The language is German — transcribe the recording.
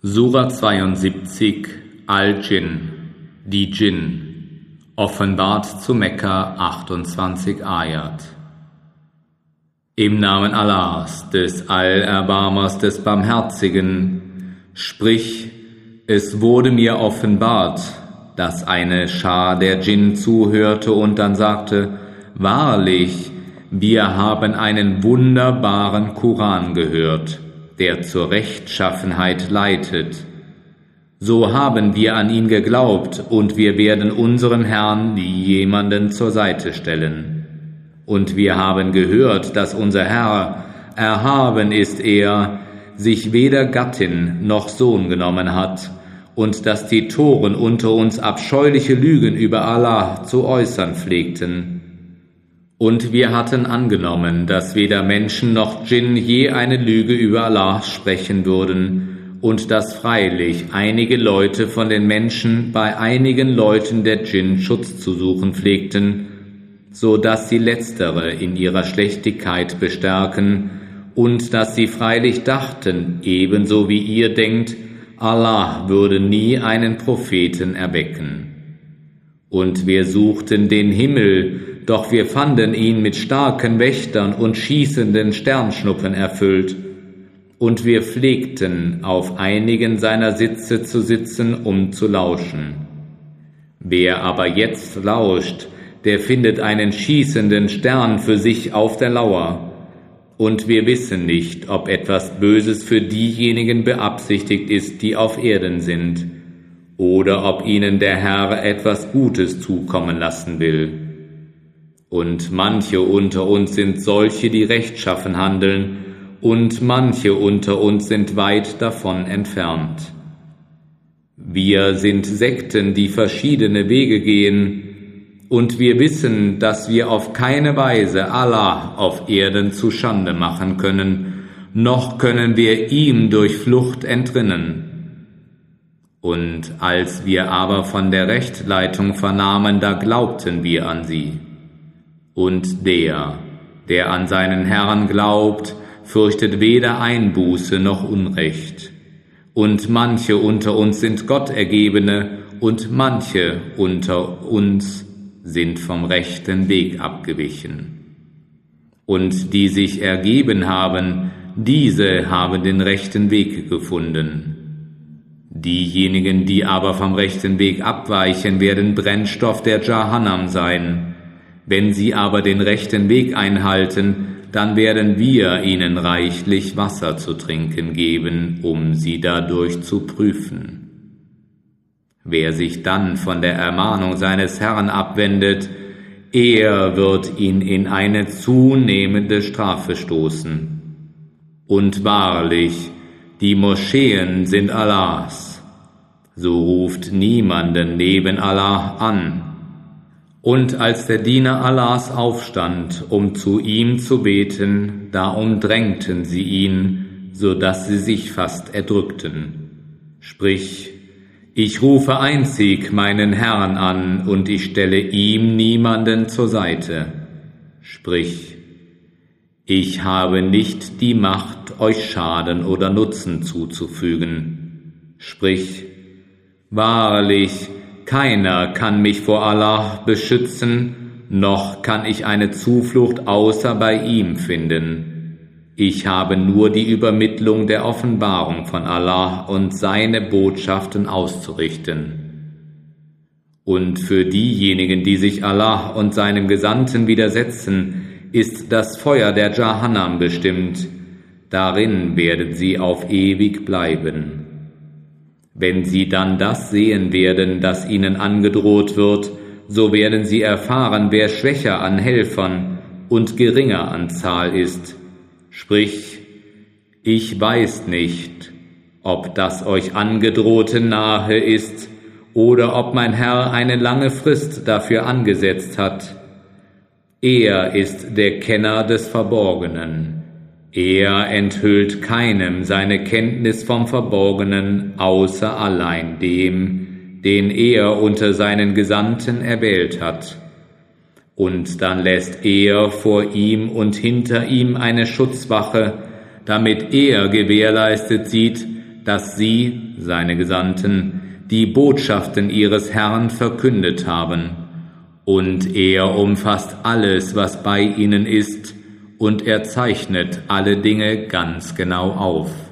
Sura 72 Al-Jinn Die Djinn Offenbart zu Mekka 28 Ayat. Im Namen Allahs, des Allerbarmers, des Barmherzigen, sprich, es wurde mir offenbart, dass eine Schar der Djinn zuhörte und dann sagte, Wahrlich, wir haben einen wunderbaren Koran gehört der zur Rechtschaffenheit leitet. So haben wir an ihn geglaubt, und wir werden unserem Herrn nie jemanden zur Seite stellen. Und wir haben gehört, dass unser Herr, erhaben ist er, sich weder Gattin noch Sohn genommen hat, und dass die Toren unter uns abscheuliche Lügen über Allah zu äußern pflegten. Und wir hatten angenommen, dass weder Menschen noch Djinn je eine Lüge über Allah sprechen würden, und dass freilich einige Leute von den Menschen bei einigen Leuten der Djinn Schutz zu suchen pflegten, so dass sie letztere in ihrer Schlechtigkeit bestärken, und dass sie freilich dachten, ebenso wie ihr denkt, Allah würde nie einen Propheten erwecken. Und wir suchten den Himmel, doch wir fanden ihn mit starken Wächtern und schießenden Sternschnuppen erfüllt, und wir pflegten, auf einigen seiner Sitze zu sitzen, um zu lauschen. Wer aber jetzt lauscht, der findet einen schießenden Stern für sich auf der Lauer, und wir wissen nicht, ob etwas Böses für diejenigen beabsichtigt ist, die auf Erden sind, oder ob ihnen der Herr etwas Gutes zukommen lassen will. Und manche unter uns sind solche, die rechtschaffen handeln, und manche unter uns sind weit davon entfernt. Wir sind Sekten, die verschiedene Wege gehen, und wir wissen, dass wir auf keine Weise Allah auf Erden zu Schande machen können, noch können wir ihm durch Flucht entrinnen. Und als wir aber von der Rechtleitung vernahmen, da glaubten wir an sie. Und der, der an seinen Herrn glaubt, fürchtet weder Einbuße noch Unrecht. Und manche unter uns sind Gottergebene, und manche unter uns sind vom rechten Weg abgewichen. Und die sich ergeben haben, diese haben den rechten Weg gefunden. Diejenigen, die aber vom rechten Weg abweichen, werden Brennstoff der Jahannam sein, wenn sie aber den rechten Weg einhalten, dann werden wir ihnen reichlich Wasser zu trinken geben, um sie dadurch zu prüfen. Wer sich dann von der Ermahnung seines Herrn abwendet, er wird ihn in eine zunehmende Strafe stoßen. Und wahrlich, die Moscheen sind Allahs. So ruft niemanden neben Allah an und als der Diener Allahs aufstand, um zu ihm zu beten, da umdrängten sie ihn, so dass sie sich fast erdrückten. Sprich, ich rufe einzig meinen Herrn an und ich stelle ihm niemanden zur Seite. Sprich, ich habe nicht die Macht, euch Schaden oder Nutzen zuzufügen. Sprich, wahrlich, keiner kann mich vor Allah beschützen, noch kann ich eine Zuflucht außer bei ihm finden. Ich habe nur die Übermittlung der Offenbarung von Allah und seine Botschaften auszurichten. Und für diejenigen, die sich Allah und seinem Gesandten widersetzen, ist das Feuer der Jahannam bestimmt, darin werden sie auf ewig bleiben. Wenn sie dann das sehen werden, das ihnen angedroht wird, so werden sie erfahren, wer schwächer an Helfern und geringer an Zahl ist. Sprich, ich weiß nicht, ob das euch angedrohte nahe ist oder ob mein Herr eine lange Frist dafür angesetzt hat. Er ist der Kenner des Verborgenen. Er enthüllt keinem seine Kenntnis vom Verborgenen außer allein dem, den er unter seinen Gesandten erwählt hat. Und dann lässt er vor ihm und hinter ihm eine Schutzwache, damit er gewährleistet sieht, dass sie, seine Gesandten, die Botschaften ihres Herrn verkündet haben, und er umfasst alles, was bei ihnen ist, und er zeichnet alle Dinge ganz genau auf.